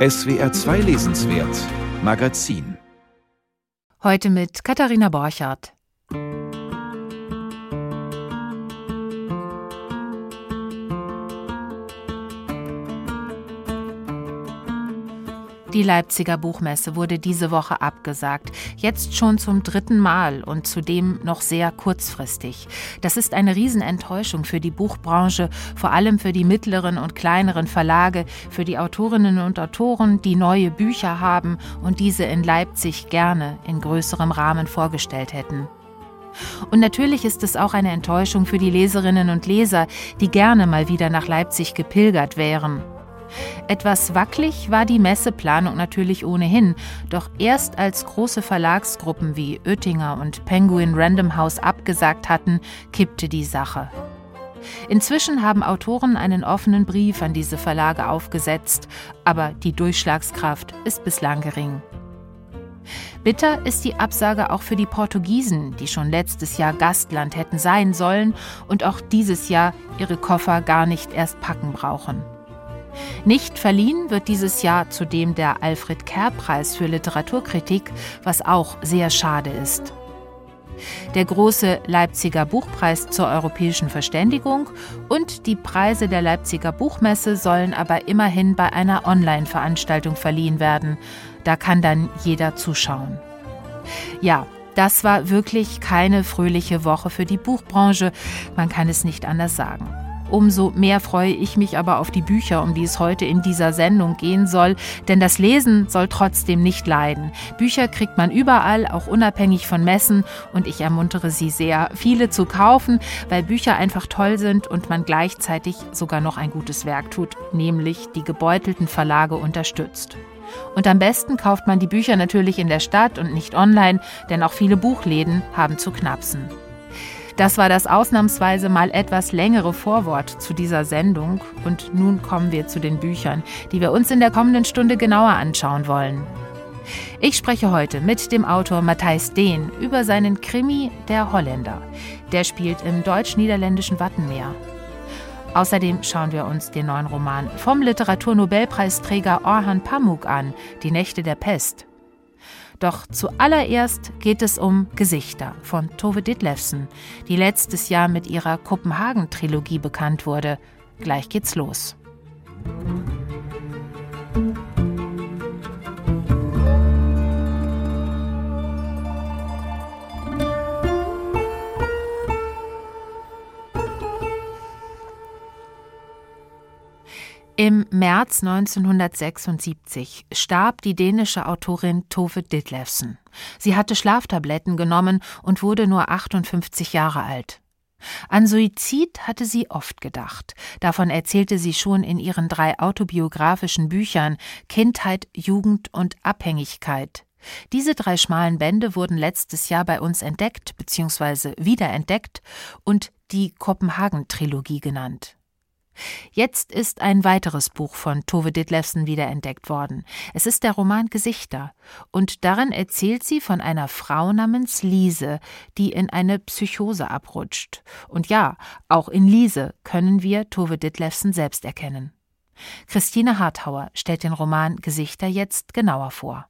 SWR 2 Lesenswert Magazin Heute mit Katharina Borchardt. Die Leipziger Buchmesse wurde diese Woche abgesagt, jetzt schon zum dritten Mal und zudem noch sehr kurzfristig. Das ist eine Riesenenttäuschung für die Buchbranche, vor allem für die mittleren und kleineren Verlage, für die Autorinnen und Autoren, die neue Bücher haben und diese in Leipzig gerne in größerem Rahmen vorgestellt hätten. Und natürlich ist es auch eine Enttäuschung für die Leserinnen und Leser, die gerne mal wieder nach Leipzig gepilgert wären. Etwas wackelig war die Messeplanung natürlich ohnehin, doch erst als große Verlagsgruppen wie Oettinger und Penguin Random House abgesagt hatten, kippte die Sache. Inzwischen haben Autoren einen offenen Brief an diese Verlage aufgesetzt, aber die Durchschlagskraft ist bislang gering. Bitter ist die Absage auch für die Portugiesen, die schon letztes Jahr Gastland hätten sein sollen und auch dieses Jahr ihre Koffer gar nicht erst packen brauchen. Nicht verliehen wird dieses Jahr zudem der Alfred Kerr-Preis für Literaturkritik, was auch sehr schade ist. Der große Leipziger Buchpreis zur europäischen Verständigung und die Preise der Leipziger Buchmesse sollen aber immerhin bei einer Online-Veranstaltung verliehen werden. Da kann dann jeder zuschauen. Ja, das war wirklich keine fröhliche Woche für die Buchbranche, man kann es nicht anders sagen. Umso mehr freue ich mich aber auf die Bücher, um die es heute in dieser Sendung gehen soll, denn das Lesen soll trotzdem nicht leiden. Bücher kriegt man überall, auch unabhängig von Messen, und ich ermuntere Sie sehr, viele zu kaufen, weil Bücher einfach toll sind und man gleichzeitig sogar noch ein gutes Werk tut, nämlich die gebeutelten Verlage unterstützt. Und am besten kauft man die Bücher natürlich in der Stadt und nicht online, denn auch viele Buchläden haben zu knapsen. Das war das ausnahmsweise mal etwas längere Vorwort zu dieser Sendung. Und nun kommen wir zu den Büchern, die wir uns in der kommenden Stunde genauer anschauen wollen. Ich spreche heute mit dem Autor Matthijs Dehn über seinen Krimi Der Holländer. Der spielt im deutsch-niederländischen Wattenmeer. Außerdem schauen wir uns den neuen Roman vom Literaturnobelpreisträger Orhan Pamuk an, Die Nächte der Pest. Doch zuallererst geht es um Gesichter von Tove Ditlevsen, die letztes Jahr mit ihrer Kopenhagen-Trilogie bekannt wurde. Gleich geht's los. Im März 1976 starb die dänische Autorin Tove Ditlevsen. Sie hatte Schlaftabletten genommen und wurde nur 58 Jahre alt. An Suizid hatte sie oft gedacht. Davon erzählte sie schon in ihren drei autobiografischen Büchern Kindheit, Jugend und Abhängigkeit. Diese drei schmalen Bände wurden letztes Jahr bei uns entdeckt bzw. wiederentdeckt und die Kopenhagen-Trilogie genannt. Jetzt ist ein weiteres Buch von Tove Ditlevsen wiederentdeckt worden. Es ist der Roman Gesichter. Und darin erzählt sie von einer Frau namens Lise, die in eine Psychose abrutscht. Und ja, auch in Lise können wir Tove Ditlevsen selbst erkennen. Christine Harthauer stellt den Roman Gesichter jetzt genauer vor.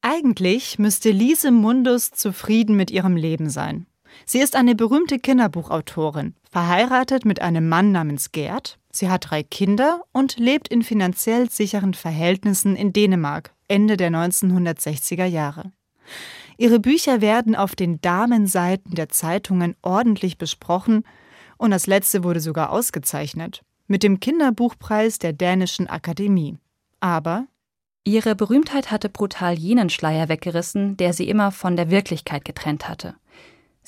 Eigentlich müsste Lise Mundus zufrieden mit ihrem Leben sein. Sie ist eine berühmte Kinderbuchautorin, verheiratet mit einem Mann namens Gerd. Sie hat drei Kinder und lebt in finanziell sicheren Verhältnissen in Dänemark Ende der 1960er Jahre. Ihre Bücher werden auf den Damenseiten der Zeitungen ordentlich besprochen und das letzte wurde sogar ausgezeichnet mit dem Kinderbuchpreis der Dänischen Akademie. Aber ihre Berühmtheit hatte brutal jenen Schleier weggerissen, der sie immer von der Wirklichkeit getrennt hatte.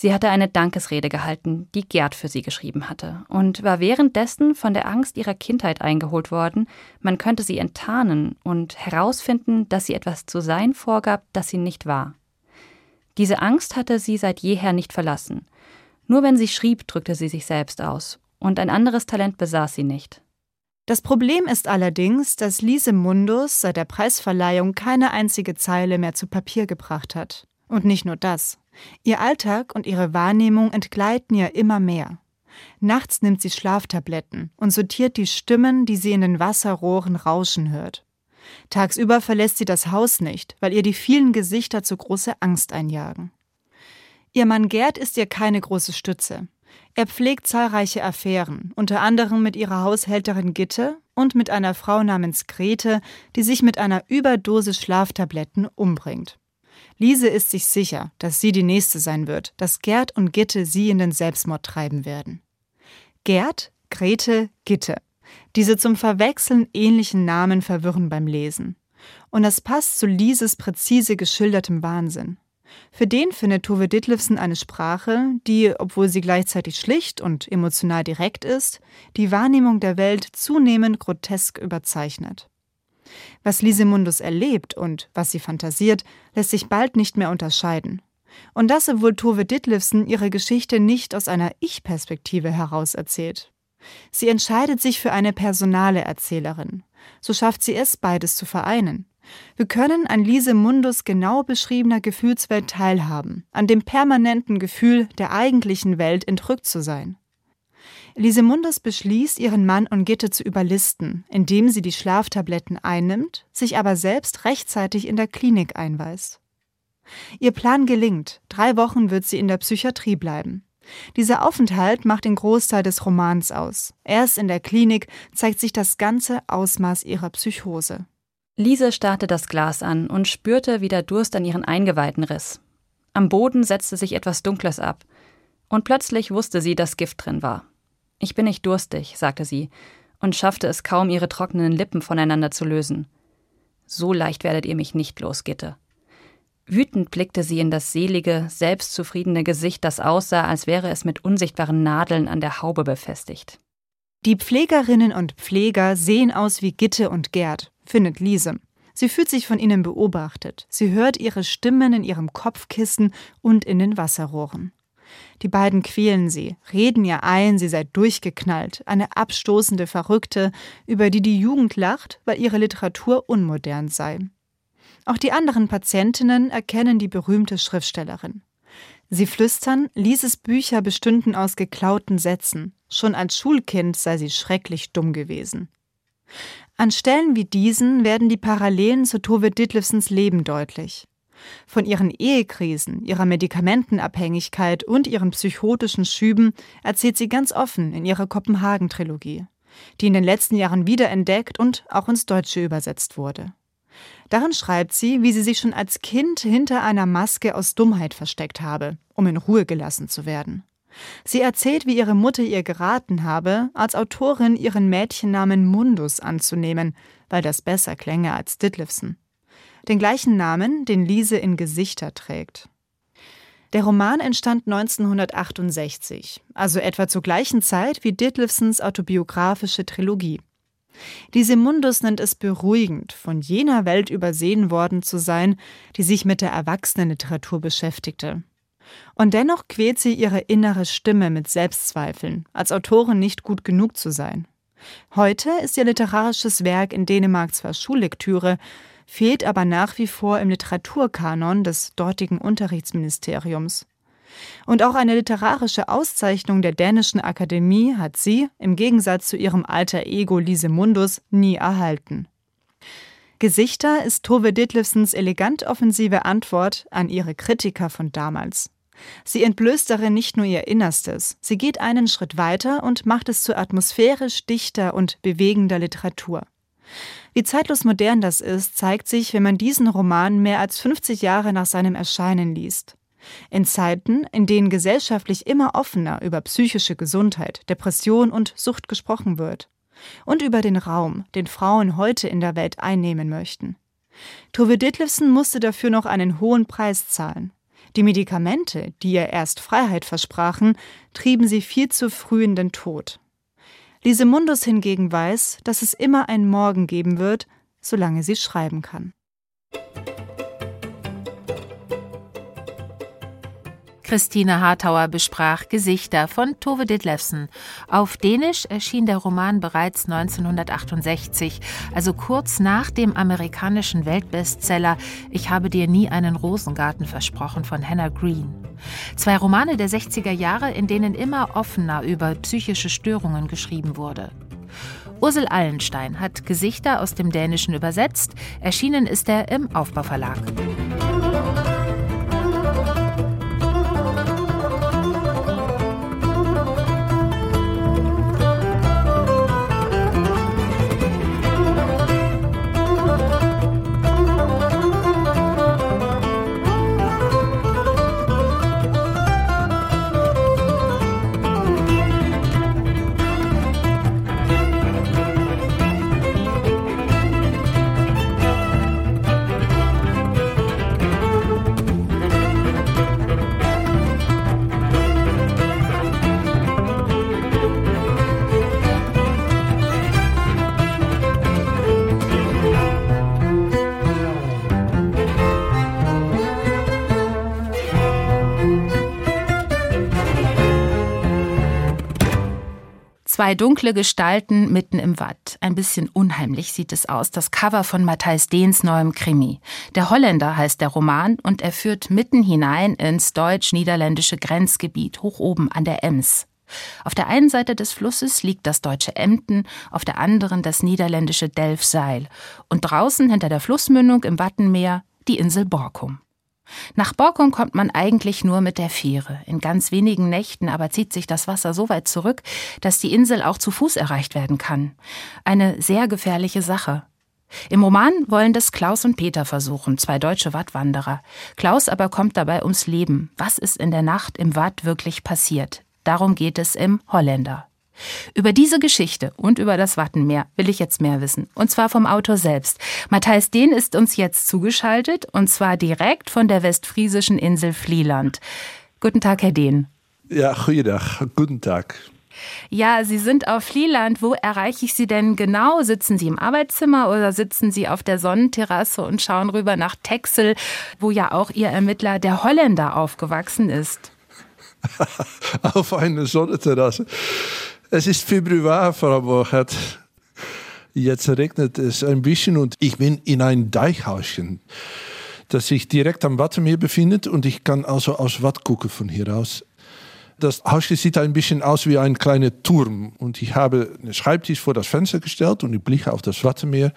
Sie hatte eine Dankesrede gehalten, die Gerd für sie geschrieben hatte, und war währenddessen von der Angst ihrer Kindheit eingeholt worden, man könnte sie enttarnen und herausfinden, dass sie etwas zu sein vorgab, das sie nicht war. Diese Angst hatte sie seit jeher nicht verlassen. Nur wenn sie schrieb, drückte sie sich selbst aus, und ein anderes Talent besaß sie nicht. Das Problem ist allerdings, dass Lise Mundus seit der Preisverleihung keine einzige Zeile mehr zu Papier gebracht hat. Und nicht nur das. Ihr Alltag und ihre Wahrnehmung entgleiten ihr immer mehr. Nachts nimmt sie Schlaftabletten und sortiert die Stimmen, die sie in den Wasserrohren rauschen hört. Tagsüber verlässt sie das Haus nicht, weil ihr die vielen Gesichter zu große Angst einjagen. Ihr Mann Gerd ist ihr keine große Stütze. Er pflegt zahlreiche Affären, unter anderem mit ihrer Haushälterin Gitte und mit einer Frau namens Grete, die sich mit einer Überdosis Schlaftabletten umbringt. Lise ist sich sicher, dass sie die Nächste sein wird, dass Gerd und Gitte sie in den Selbstmord treiben werden. Gerd, Grete, Gitte. Diese zum Verwechseln ähnlichen Namen verwirren beim Lesen. Und das passt zu Lises präzise geschildertem Wahnsinn. Für den findet Tove Ditlevsen eine Sprache, die, obwohl sie gleichzeitig schlicht und emotional direkt ist, die Wahrnehmung der Welt zunehmend grotesk überzeichnet. Was Lise Mundus erlebt und was sie fantasiert, lässt sich bald nicht mehr unterscheiden. Und das, obwohl Tove Ditlevsen ihre Geschichte nicht aus einer Ich-Perspektive heraus erzählt. Sie entscheidet sich für eine personale Erzählerin. So schafft sie es, beides zu vereinen. Wir können an Lise Mundus genau beschriebener Gefühlswelt teilhaben, an dem permanenten Gefühl, der eigentlichen Welt entrückt zu sein. Lise Mundus beschließt, ihren Mann und Gitte zu überlisten, indem sie die Schlaftabletten einnimmt, sich aber selbst rechtzeitig in der Klinik einweist. Ihr Plan gelingt, drei Wochen wird sie in der Psychiatrie bleiben. Dieser Aufenthalt macht den Großteil des Romans aus. Erst in der Klinik zeigt sich das ganze Ausmaß ihrer Psychose. Lise starrte das Glas an und spürte, wie der Durst an ihren Eingeweiden riss. Am Boden setzte sich etwas Dunkles ab. Und plötzlich wusste sie, dass Gift drin war. Ich bin nicht durstig, sagte sie und schaffte es kaum, ihre trockenen Lippen voneinander zu lösen. So leicht werdet ihr mich nicht los, Gitte. Wütend blickte sie in das selige, selbstzufriedene Gesicht, das aussah, als wäre es mit unsichtbaren Nadeln an der Haube befestigt. Die Pflegerinnen und Pfleger sehen aus wie Gitte und Gerd, findet Lise. Sie fühlt sich von ihnen beobachtet. Sie hört ihre Stimmen in ihrem Kopfkissen und in den Wasserrohren. Die beiden quälen sie, reden ihr ein, sie sei durchgeknallt, eine abstoßende Verrückte, über die die Jugend lacht, weil ihre Literatur unmodern sei. Auch die anderen Patientinnen erkennen die berühmte Schriftstellerin. Sie flüstern, Lises Bücher bestünden aus geklauten Sätzen. Schon als Schulkind sei sie schrecklich dumm gewesen. An Stellen wie diesen werden die Parallelen zu Tove Ditlevsens Leben deutlich. Von ihren Ehekrisen, ihrer Medikamentenabhängigkeit und ihren psychotischen Schüben erzählt sie ganz offen in ihrer Kopenhagen-Trilogie, die in den letzten Jahren wiederentdeckt und auch ins Deutsche übersetzt wurde. Darin schreibt sie, wie sie sich schon als Kind hinter einer Maske aus Dummheit versteckt habe, um in Ruhe gelassen zu werden. Sie erzählt, wie ihre Mutter ihr geraten habe, als Autorin ihren Mädchennamen Mundus anzunehmen, weil das besser klänge als Ditlevsen. Den gleichen Namen, den Lise in Gesichter trägt. Der Roman entstand 1968, also etwa zur gleichen Zeit wie Ditlevsens autobiografische Trilogie. Diese Mundus nennt es beruhigend, von jener Welt übersehen worden zu sein, die sich mit der Erwachsenenliteratur beschäftigte. Und dennoch quält sie ihre innere Stimme mit Selbstzweifeln, als Autorin nicht gut genug zu sein. Heute ist ihr literarisches Werk in Dänemark zwar Schullektüre, fehlt aber nach wie vor im Literaturkanon des dortigen Unterrichtsministeriums. Und auch eine literarische Auszeichnung der dänischen Akademie hat sie, im Gegensatz zu ihrem alter Ego Lise Mundus, nie erhalten. Gesichter ist Tove Ditlevsens elegant offensive Antwort an ihre Kritiker von damals. Sie entblößt darin nicht nur ihr Innerstes, sie geht einen Schritt weiter und macht es zu atmosphärisch dichter und bewegender Literatur. Wie zeitlos modern das ist, zeigt sich, wenn man diesen Roman mehr als 50 Jahre nach seinem Erscheinen liest. In Zeiten, in denen gesellschaftlich immer offener über psychische Gesundheit, Depression und Sucht gesprochen wird. Und über den Raum, den Frauen heute in der Welt einnehmen möchten. Tove Ditlevsen musste dafür noch einen hohen Preis zahlen. Die Medikamente, die ihr erst Freiheit versprachen, trieben sie viel zu früh in den Tod. Lise Mundus hingegen weiß, dass es immer einen Morgen geben wird, solange sie schreiben kann. Christine Hartauer besprach Gesichter von Tove Ditlevsen. Auf Dänisch erschien der Roman bereits 1968, also kurz nach dem amerikanischen Weltbestseller Ich habe dir nie einen Rosengarten versprochen von Hannah Green. Zwei Romane der 60er Jahre, in denen immer offener über psychische Störungen geschrieben wurde. Ursel Allenstein hat Gesichter aus dem Dänischen übersetzt. Erschienen ist er im Aufbauverlag. Zwei dunkle Gestalten mitten im Watt. Ein bisschen unheimlich sieht es aus. Das Cover von Matthijs Dehns neuem Krimi. Der Holländer heißt der Roman und er führt mitten hinein ins deutsch-niederländische Grenzgebiet, hoch oben an der Ems. Auf der einen Seite des Flusses liegt das deutsche Emden, auf der anderen das niederländische Delfzijl und draußen hinter der Flussmündung im Wattenmeer die Insel Borkum. Nach Borkum kommt man eigentlich nur mit der Fähre. In ganz wenigen Nächten aber zieht sich das Wasser so weit zurück, dass die Insel auch zu Fuß erreicht werden kann. Eine sehr gefährliche Sache. Im Roman wollen das Klaus und Peter versuchen, zwei deutsche Wattwanderer. Klaus aber kommt dabei ums Leben. Was ist in der Nacht im Watt wirklich passiert? Darum geht es im Holländer. Über diese Geschichte und über das Wattenmeer will ich jetzt mehr wissen. Und zwar vom Autor selbst. Matthijs Dehn ist uns jetzt zugeschaltet und zwar direkt von der westfriesischen Insel Vlieland. Guten Tag, Herr Dehn. Ja. Guten Tag. Ja, Sie sind auf Vlieland. Wo erreiche ich Sie denn genau? Sitzen Sie im Arbeitszimmer oder sitzen Sie auf der Sonnenterrasse und schauen rüber nach Texel, wo ja auch Ihr Ermittler, der Holländer, aufgewachsen ist? auf einer Sonnenterrasse. Es ist Februar, Frau Borchert. Jetzt regnet es ein bisschen und ich bin in ein Deichhauschen, das sich direkt am Wattenmeer befindet und ich kann also aus Watt gucken von hier aus. Das Haus sieht ein bisschen aus wie ein kleiner Turm und ich habe einen Schreibtisch vor das Fenster gestellt und ich blicke auf das Wattenmeer,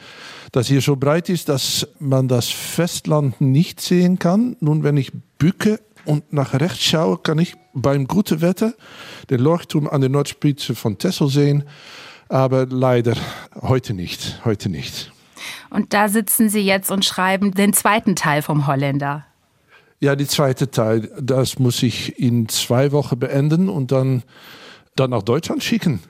das hier so breit ist, dass man das Festland nicht sehen kann. Nun, wenn ich bücke und nach rechts schaue, kann ich beim guten Wetter den Leuchtturm an der Nordspitze von Texel sehen, aber leider heute nicht, heute nicht. Und da sitzen Sie jetzt und schreiben den zweiten Teil vom Holländer. Ja, die zweite Teil, das muss ich in zwei Wochen beenden und dann, dann nach Deutschland schicken.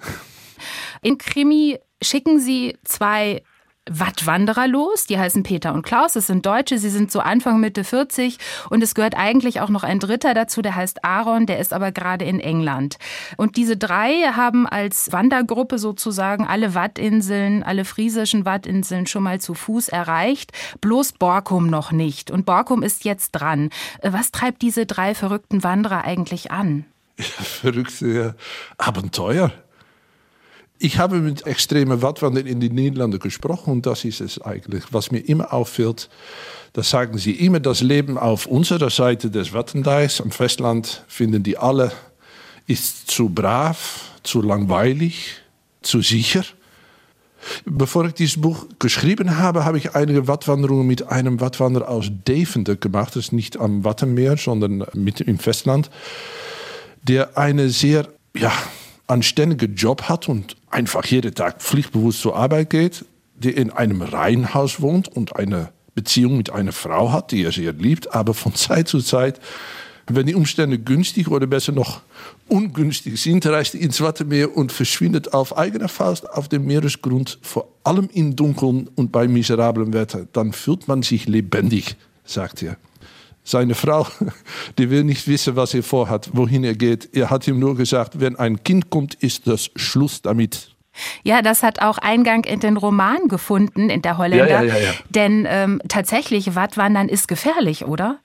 In Krimi schicken Sie zwei Wattwanderer los. Die heißen Peter und Klaus. Das sind Deutsche. Sie sind so Anfang, Mitte 40. Und es gehört eigentlich auch noch ein Dritter dazu, der heißt Aaron. Der ist aber gerade in England. Und diese drei haben als Wandergruppe sozusagen alle Wattinseln, alle friesischen Wattinseln schon mal zu Fuß erreicht. Bloß Borkum noch nicht. Und Borkum ist jetzt dran. Was treibt diese drei verrückten Wanderer eigentlich an? Ja, verrückte Abenteuer. Ich habe mit extremen Wattwandern in den Niederlanden gesprochen und das ist es eigentlich. Was mir immer auffällt, das sagen sie immer, das Leben auf unserer Seite des Wattendeichs am Festland finden die alle, ist zu brav, zu langweilig, zu sicher. Bevor ich dieses Buch geschrieben habe, habe ich einige Wattwanderungen mit einem Wattwanderer aus Deventer gemacht. Das ist nicht am Wattenmeer, sondern mitten im Festland. Der eine sehr, ja, anständigen Job hat und einfach jeden Tag pflichtbewusst zur Arbeit geht, der in einem Reihenhaus wohnt und eine Beziehung mit einer Frau hat, die er sehr liebt, aber von Zeit zu Zeit, wenn die Umstände günstig oder besser noch ungünstig sind, reist er ins Wattenmeer und verschwindet auf eigener Faust auf dem Meeresgrund, vor allem im Dunkeln und bei miserablem Wetter. Dann fühlt man sich lebendig, sagt er. Seine Frau, die will nicht wissen, was er vorhat, wohin er geht. Er hat ihm nur gesagt, wenn ein Kind kommt, ist das Schluss damit. Ja, das hat auch Eingang in den Roman gefunden, in der Holländer. Ja, ja, ja, Denn ähm, tatsächlich, Wattwandern ist gefährlich, oder?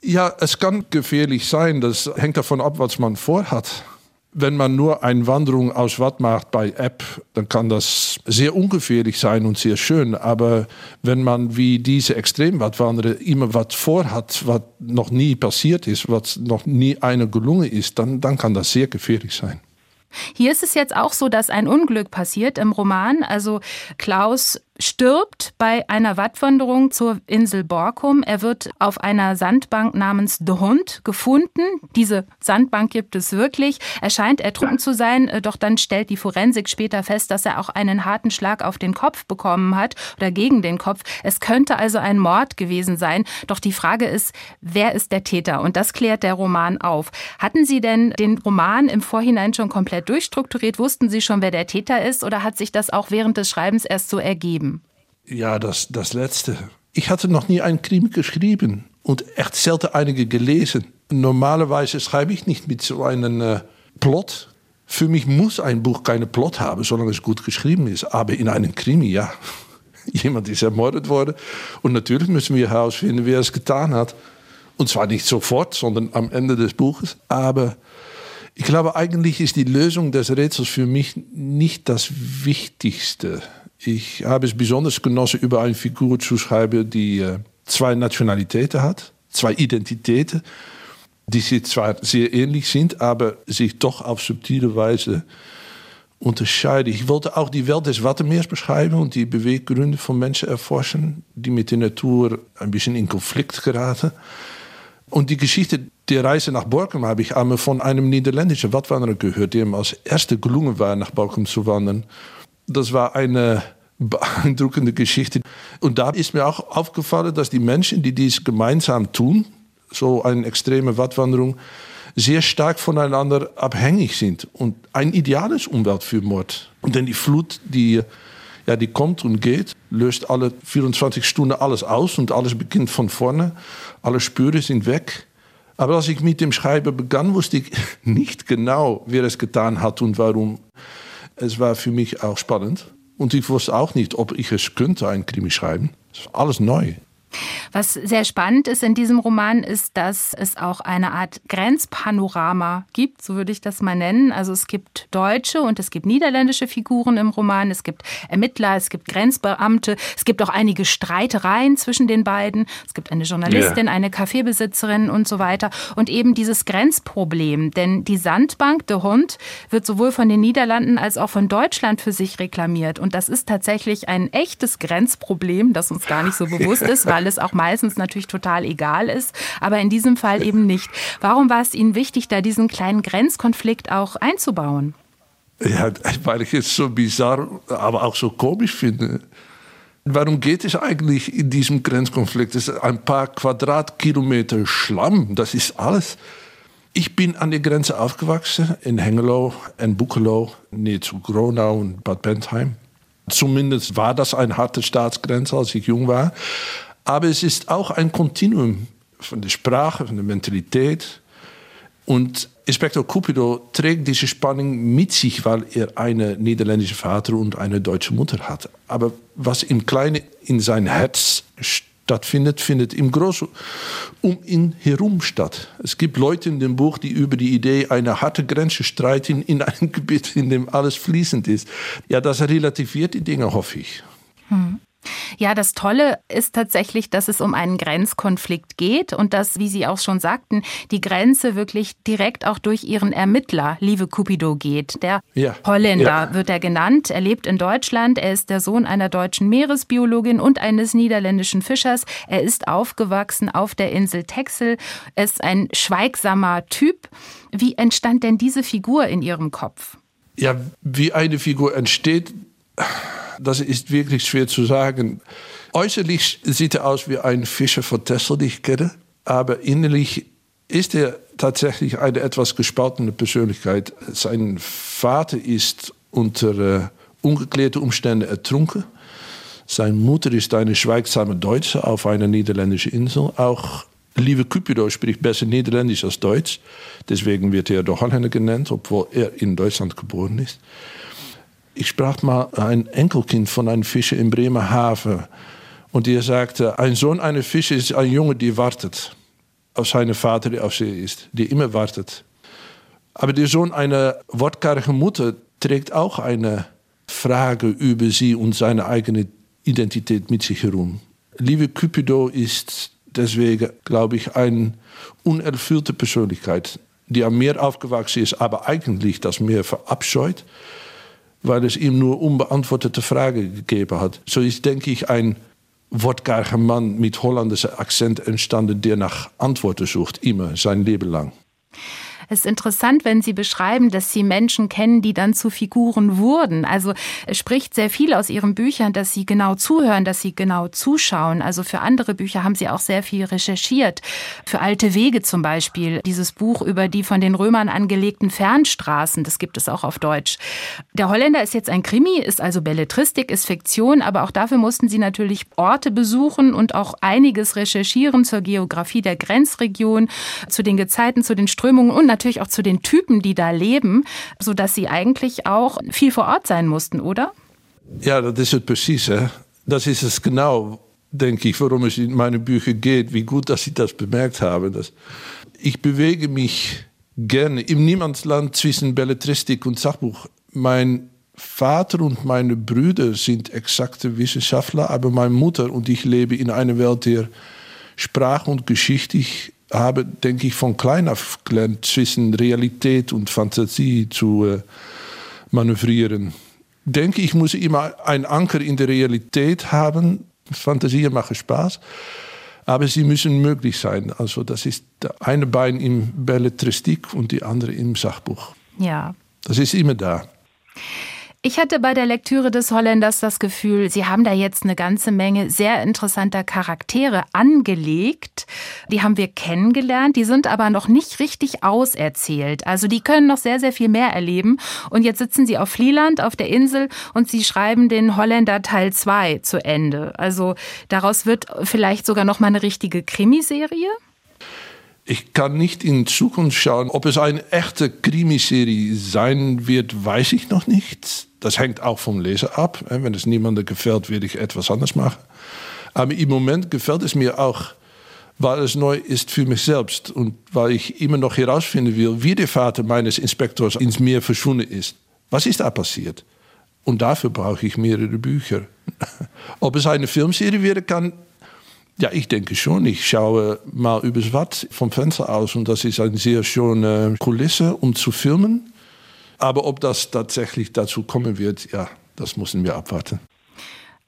Ja, es kann gefährlich sein. Das hängt davon ab, was man vorhat. Wenn man nur eine Wanderung aus Watt macht bei App, dann kann das sehr ungefährlich sein und sehr schön. Aber wenn man wie diese Extremwattwanderer immer was vorhat, was noch nie passiert ist, was noch nie einer gelungen ist, dann, dann kann das sehr gefährlich sein. Hier ist es jetzt auch so, dass ein Unglück passiert im Roman. Also Klaus stirbt bei einer Wattwanderung zur Insel Borkum. Er wird auf einer Sandbank namens The Hund gefunden. Diese Sandbank gibt es wirklich. Er scheint ertrunken zu sein, äh, doch dann stellt die Forensik später fest, dass er auch einen harten Schlag auf den Kopf bekommen hat oder gegen den Kopf. Es könnte also ein Mord gewesen sein. Doch die Frage ist, wer ist der Täter? Und das klärt der Roman auf. Hatten Sie denn den Roman im Vorhinein schon komplett durchstrukturiert? Wussten Sie schon, wer der Täter ist? Oder hat sich das auch während des Schreibens erst so ergeben? Ja, das, das Letzte. Ich hatte noch nie einen Krimi geschrieben und echt selten einige gelesen. Normalerweise schreibe ich nicht mit so einem äh, Plot. Für mich muss ein Buch keinen Plot haben, solange es gut geschrieben ist. Aber in einem Krimi, ja. Jemand ist ermordet worden. Und natürlich müssen wir herausfinden, wer es getan hat. Und zwar nicht sofort, sondern am Ende des Buches. Aber ich glaube, eigentlich ist die Lösung des Rätsels für mich nicht das Wichtigste. Ich habe es besonders genossen, über eine Figur zu schreiben, die äh, zwei Nationalitäten hat, zwei Identitäten, die sich zwar sehr ähnlich sind, aber sich doch auf subtile Weise unterscheiden. Ich wollte auch die Welt des Wattenmeers beschreiben und die Beweggründe von Menschen erforschen, die mit der Natur ein bisschen in Konflikt geraten. Und die Geschichte der Reise nach Borkum habe ich einmal von einem niederländischen Wattwanderer gehört, dem als erste gelungen war, nach Borkum zu wandern. Das war eine beeindruckende Geschichte. Und da ist mir auch aufgefallen, dass die Menschen, die dies gemeinsam tun, so eine extreme Wattwanderung, sehr stark voneinander abhängig sind und ein ideales Umwelt für Mord. Und denn die Flut, die, ja, die kommt und geht, löst alle 24 Stunden alles aus und alles beginnt von vorne. Alle Spuren sind weg. Aber als ich mit dem Schreiben begann, wusste ich nicht genau, wer es getan hat und warum. Es war für mich auch spannend. Und ich wusste auch nicht, ob ich es könnte, ein Krimi schreiben. Das ist alles neu. Was sehr spannend ist in diesem Roman, ist, dass es auch eine Art Grenzpanorama gibt, so würde ich das mal nennen. Also es gibt deutsche und es gibt niederländische Figuren im Roman, es gibt Ermittler, es gibt Grenzbeamte, es gibt auch einige Streitereien zwischen den beiden. Es gibt eine Journalistin, ja. eine Kaffeebesitzerin und so weiter. Und eben dieses Grenzproblem, denn die Sandbank, der Hund, wird sowohl von den Niederlanden als auch von Deutschland für sich reklamiert. Und das ist tatsächlich ein echtes Grenzproblem, das uns gar nicht so bewusst ist, weil es auch meistens natürlich total egal ist, aber in diesem Fall eben nicht. Warum war es Ihnen wichtig, da diesen kleinen Grenzkonflikt auch einzubauen? Ja, weil ich es so bizarr, aber auch so komisch finde. Warum geht es eigentlich in diesem Grenzkonflikt? Es ist ein paar Quadratkilometer Schlamm, das ist alles. Ich bin an der Grenze aufgewachsen, in Hengelo und Buchelo, nähe zu Gronau und Bad Bentheim. Zumindest war das eine harte Staatsgrenze, als ich jung war. Aber es ist auch ein Kontinuum von der Sprache, von der Mentalität. Und Inspektor Cupido trägt diese Spannung mit sich, weil er einen niederländischen Vater und eine deutsche Mutter hat. Aber was im Kleinen in sein Herz stattfindet, findet im Großen um ihn herum statt. Es gibt Leute in dem Buch, die über die Idee einer harten Grenze streiten in einem Gebiet, in dem alles fließend ist. Ja, das relativiert die Dinge, hoffe ich. Hm. Ja, das Tolle ist tatsächlich, dass es um einen Grenzkonflikt geht und dass, wie Sie auch schon sagten, die Grenze wirklich direkt auch durch Ihren Ermittler, Liebe Cupido, geht. Der ja. Holländer ja. wird er genannt. Er lebt in Deutschland. Er ist der Sohn einer deutschen Meeresbiologin und eines niederländischen Fischers. Er ist aufgewachsen auf der Insel Texel. Er ist ein schweigsamer Typ. Wie entstand denn diese Figur in Ihrem Kopf? Ja, wie eine Figur entsteht, das ist wirklich schwer zu sagen. Äußerlich sieht er aus wie ein Fischer von Tessel, den ich kenne, aber innerlich ist er tatsächlich eine etwas gespaltene Persönlichkeit. Sein Vater ist unter äh, ungeklärten Umständen ertrunken. Seine Mutter ist eine schweigsame Deutsche auf einer niederländischen Insel. Auch Liebe Cupido spricht besser Niederländisch als Deutsch. Deswegen wird er der Holländer genannt, obwohl er in Deutschland geboren ist. Ich sprach mal ein Enkelkind von einem Fischer in Bremerhaven. Und der sagte, ein Sohn eines Fischers ist ein Junge, der wartet auf seinen Vater, der auf See ist, der immer wartet. Aber der Sohn einer wortkargen Mutter trägt auch eine Frage über sie und seine eigene Identität mit sich herum. Liebe Cupido ist deswegen, glaube ich, eine unerfüllte Persönlichkeit. die am Meer aufgewachsen ist, aber eigentlich das Meer verabscheut, weil es ihm nur unbeantwortete Fragen gegeben hat. So ist, denke ich, ein wortkarger Mann mit holländischer Akzent entstanden, der nach Antworten sucht, immer sein Leben lang. Es ist interessant, wenn Sie beschreiben, dass Sie Menschen kennen, die dann zu Figuren wurden. Also es spricht sehr viel aus Ihren Büchern, dass Sie genau zuhören, dass Sie genau zuschauen. Also für andere Bücher haben Sie auch sehr viel recherchiert. Für Alte Wege zum Beispiel, dieses Buch über die von den Römern angelegten Fernstraßen, das gibt es auch auf Deutsch. Der Holländer ist jetzt ein Krimi, ist also Belletristik, ist Fiktion, aber auch dafür mussten Sie natürlich Orte besuchen und auch einiges recherchieren zur Geografie der Grenzregion, zu den Gezeiten, zu den Strömungen und natürlich auch zu den Typen, die da leben, sodass sie eigentlich auch viel vor Ort sein mussten, oder? Ja, das ist es precies. Das ist es genau, denke ich, worum es in meinen Büchern geht. Wie gut, dass Sie das bemerkt haben. Dass ich bewege mich gerne im Niemandsland zwischen Belletristik und Sachbuch. Mein Vater und meine Brüder sind exakte Wissenschaftler, aber meine Mutter und ich leben in einer Welt, der Sprache und Geschichte habe, denke ich, von klein auf gelernt, zwischen Realität und Fantasie zu äh, manövrieren. Denke ich, muss immer einen Anker in der Realität haben. Fantasie macht Spaß, aber sie müssen möglich sein. Also das ist der eine Bein im Belletristik und die andere im Sachbuch. Ja. Das ist immer da. Ich hatte bei der Lektüre des Holländers das Gefühl, Sie haben da jetzt eine ganze Menge sehr interessanter Charaktere angelegt. Die haben wir kennengelernt, die sind aber noch nicht richtig auserzählt. Also die können noch sehr, sehr viel mehr erleben. Und jetzt sitzen Sie auf Flieland, auf der Insel, und Sie schreiben den Holländer Teil 2 zu Ende. Also daraus wird vielleicht sogar noch mal eine richtige Krimiserie? Ich kann nicht in Zukunft schauen. Ob es eine echte Krimiserie sein wird, weiß ich noch nicht. Das hängt auch vom Leser ab. Wenn es niemandem gefällt, werde ich etwas anders machen. Aber im Moment gefällt es mir auch, weil es neu ist für mich selbst und weil ich immer noch herausfinden will, wie der Vater meines Inspektors ins Meer verschwunden ist. Was ist da passiert? Und dafür brauche ich mehrere Bücher. Ob es eine Filmserie werden kann, ja, ich denke schon. Ich schaue mal übers Watt vom Fenster aus und das ist eine sehr schöne Kulisse, um zu filmen. Aber ob das tatsächlich dazu kommen wird, ja, das müssen wir abwarten.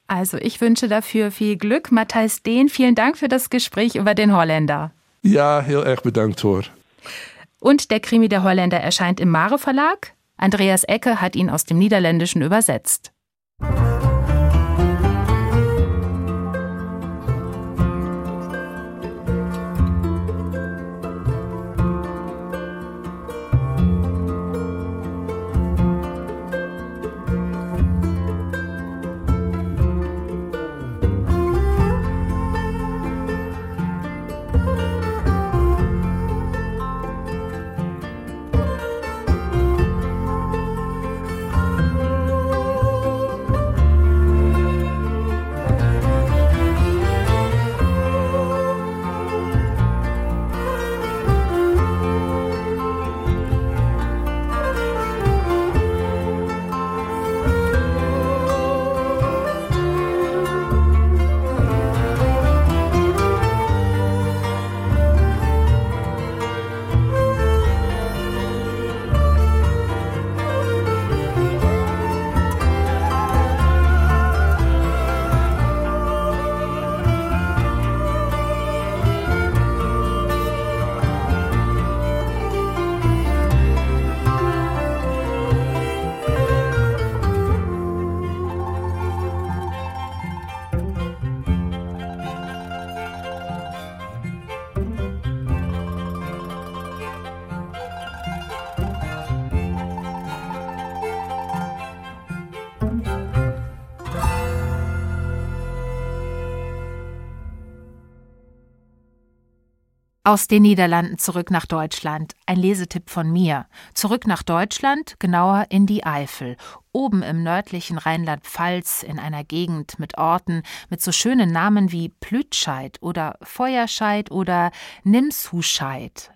Also ich wünsche dafür viel Glück. Matthijs Dehn, vielen Dank für das Gespräch über den Holländer. Ja, heel erg bedankt Thor. Und der Krimi der Holländer erscheint im Mare Verlag. Andreas Ecke hat ihn aus dem Niederländischen übersetzt. Aus den Niederlanden zurück nach Deutschland. Ein Lesetipp von mir. Zurück nach Deutschland, genauer in die Eifel. Oben im nördlichen Rheinland-Pfalz, in einer Gegend mit Orten mit so schönen Namen wie Plütscheid oder Feuerscheid oder Nimshuscheid.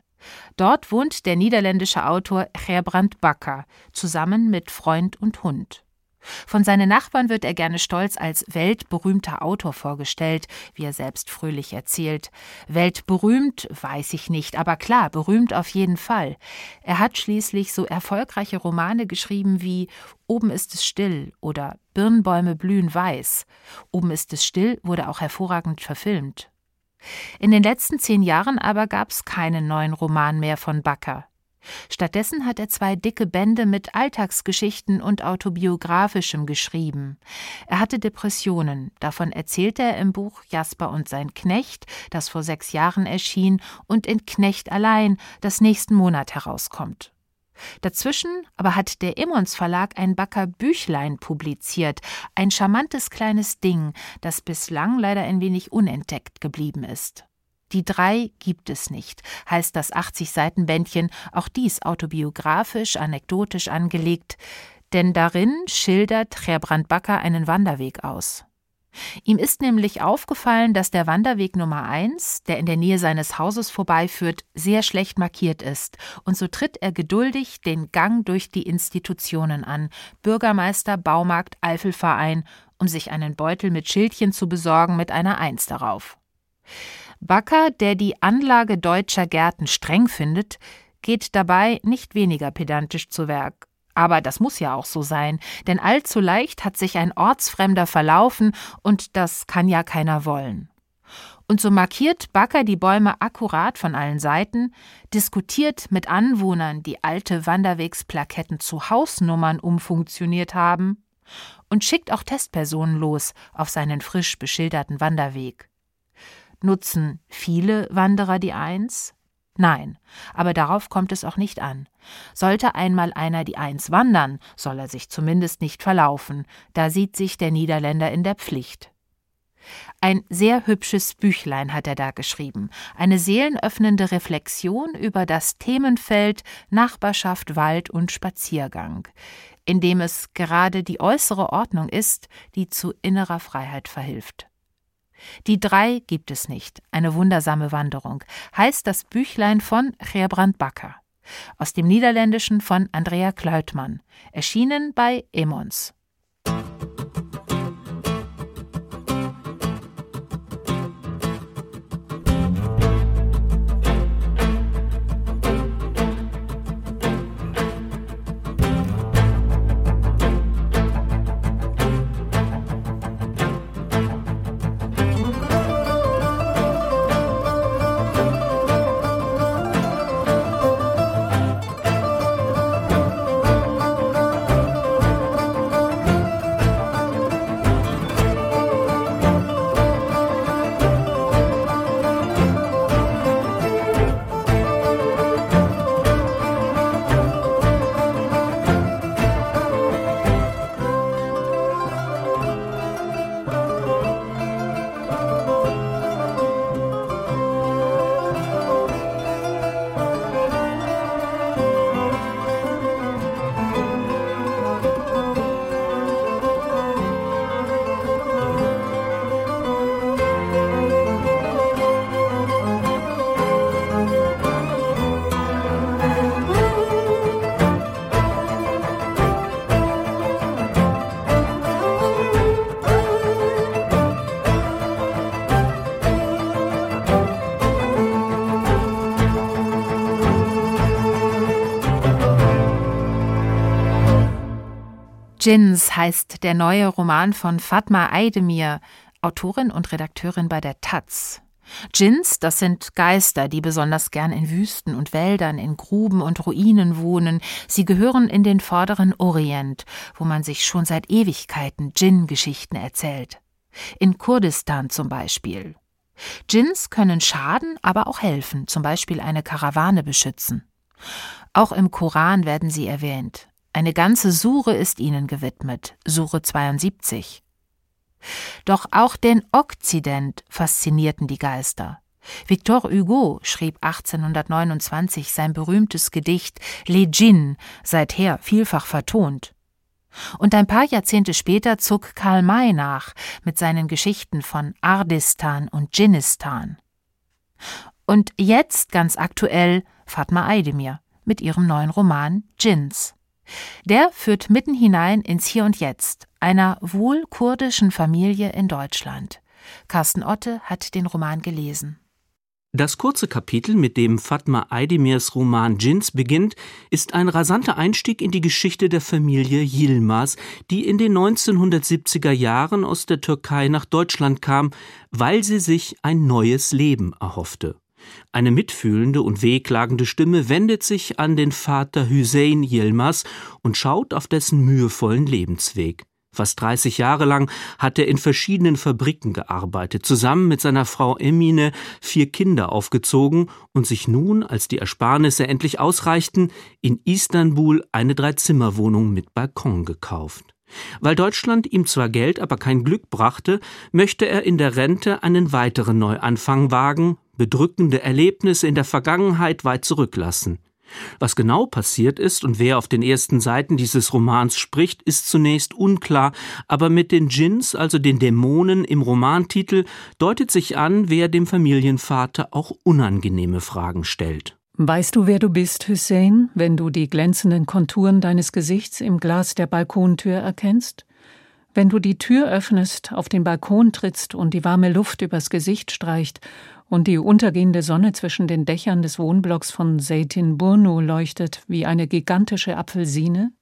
Dort wohnt der niederländische Autor Gerbrand Bakker zusammen mit Freund und Hund. Von seinen Nachbarn wird er gerne stolz als weltberühmter Autor vorgestellt, wie er selbst fröhlich erzählt. Weltberühmt weiß ich nicht, aber klar, berühmt auf jeden Fall. Er hat schließlich so erfolgreiche Romane geschrieben wie Oben ist es still oder Birnbäume blühen weiß. Oben ist es still wurde auch hervorragend verfilmt. In den letzten zehn Jahren aber gab es keinen neuen Roman mehr von Bakker. Stattdessen hat er zwei dicke Bände mit Alltagsgeschichten und autobiografischem geschrieben. Er hatte Depressionen, davon erzählte er im Buch Jasper und sein Knecht, das vor sechs Jahren erschien, und in Knecht allein, das nächsten Monat herauskommt. Dazwischen aber hat der Immons Verlag ein Backer Büchlein publiziert, ein charmantes kleines Ding, das bislang leider ein wenig unentdeckt geblieben ist. Die drei gibt es nicht, heißt das 80-Seiten-Bändchen, auch dies autobiografisch, anekdotisch angelegt, denn darin schildert Gerbrand Backer einen Wanderweg aus. Ihm ist nämlich aufgefallen, dass der Wanderweg Nummer 1, der in der Nähe seines Hauses vorbeiführt, sehr schlecht markiert ist, und so tritt er geduldig den Gang durch die Institutionen an, Bürgermeister, Baumarkt, Eifelverein, um sich einen Beutel mit Schildchen zu besorgen mit einer Eins darauf. Backer, der die Anlage deutscher Gärten streng findet, geht dabei nicht weniger pedantisch zu Werk. Aber das muss ja auch so sein, denn allzu leicht hat sich ein Ortsfremder verlaufen, und das kann ja keiner wollen. Und so markiert Backer die Bäume akkurat von allen Seiten, diskutiert mit Anwohnern, die alte Wanderwegsplaketten zu Hausnummern umfunktioniert haben, und schickt auch Testpersonen los auf seinen frisch beschilderten Wanderweg. Nutzen viele Wanderer die Eins? Nein, aber darauf kommt es auch nicht an. Sollte einmal einer die Eins wandern, soll er sich zumindest nicht verlaufen, da sieht sich der Niederländer in der Pflicht. Ein sehr hübsches Büchlein hat er da geschrieben, eine seelenöffnende Reflexion über das Themenfeld Nachbarschaft, Wald und Spaziergang, in dem es gerade die äußere Ordnung ist, die zu innerer Freiheit verhilft. Die drei gibt es nicht. Eine wundersame Wanderung heißt das Büchlein von Gerbrand Bakker. Aus dem Niederländischen von Andrea Kleutmann. Erschienen bei Emons. Djinns heißt der neue Roman von Fatma Aydemir, Autorin und Redakteurin bei der Taz. Djinns, das sind Geister, die besonders gern in Wüsten und Wäldern, in Gruben und Ruinen wohnen. Sie gehören in den vorderen Orient, wo man sich schon seit Ewigkeiten Djinn-Geschichten erzählt. In Kurdistan zum Beispiel. Djinns können schaden, aber auch helfen, zum Beispiel eine Karawane beschützen. Auch im Koran werden sie erwähnt. Eine ganze Sure ist ihnen gewidmet, Sure 72. Doch auch den Okzident faszinierten die Geister. Victor Hugo schrieb 1829 sein berühmtes Gedicht Les Djinns, seither vielfach vertont. Und ein paar Jahrzehnte später zog Karl May nach mit seinen Geschichten von Ardistan und Dschinnistan. Und jetzt ganz aktuell Fatma Aydemir mit ihrem neuen Roman Djinns. Der führt mitten hinein ins Hier und Jetzt einer wohl kurdischen Familie in Deutschland. Carsten Otte hat den Roman gelesen. Das kurze Kapitel, mit dem Fatma Aydemirs Roman Jins beginnt, ist ein rasanter Einstieg in die Geschichte der Familie Yilmaz, die in den 1970er Jahren aus der Türkei nach Deutschland kam, weil sie sich ein neues Leben erhoffte. Eine mitfühlende und wehklagende Stimme wendet sich an den Vater Hüseyin Yilmaz und schaut auf dessen mühevollen Lebensweg. Fast 30 Jahre lang hat er in verschiedenen Fabriken gearbeitet, zusammen mit seiner Frau Emine vier Kinder aufgezogen und sich nun, als die Ersparnisse endlich ausreichten, in Istanbul eine Dreizimmerwohnung mit Balkon gekauft. Weil Deutschland ihm zwar Geld, aber kein Glück brachte, möchte er in der Rente einen weiteren Neuanfang wagen, bedrückende Erlebnisse in der Vergangenheit weit zurücklassen. Was genau passiert ist und wer auf den ersten Seiten dieses Romans spricht, ist zunächst unklar, aber mit den Djinns, also den Dämonen im Romantitel, deutet sich an, wer dem Familienvater auch unangenehme Fragen stellt. Weißt du, wer du bist, Hussein, wenn du die glänzenden Konturen deines Gesichts im Glas der Balkontür erkennst? Wenn du die Tür öffnest, auf den Balkon trittst und die warme Luft übers Gesicht streicht und die untergehende Sonne zwischen den Dächern des Wohnblocks von Seytin Burnu leuchtet wie eine gigantische Apfelsine?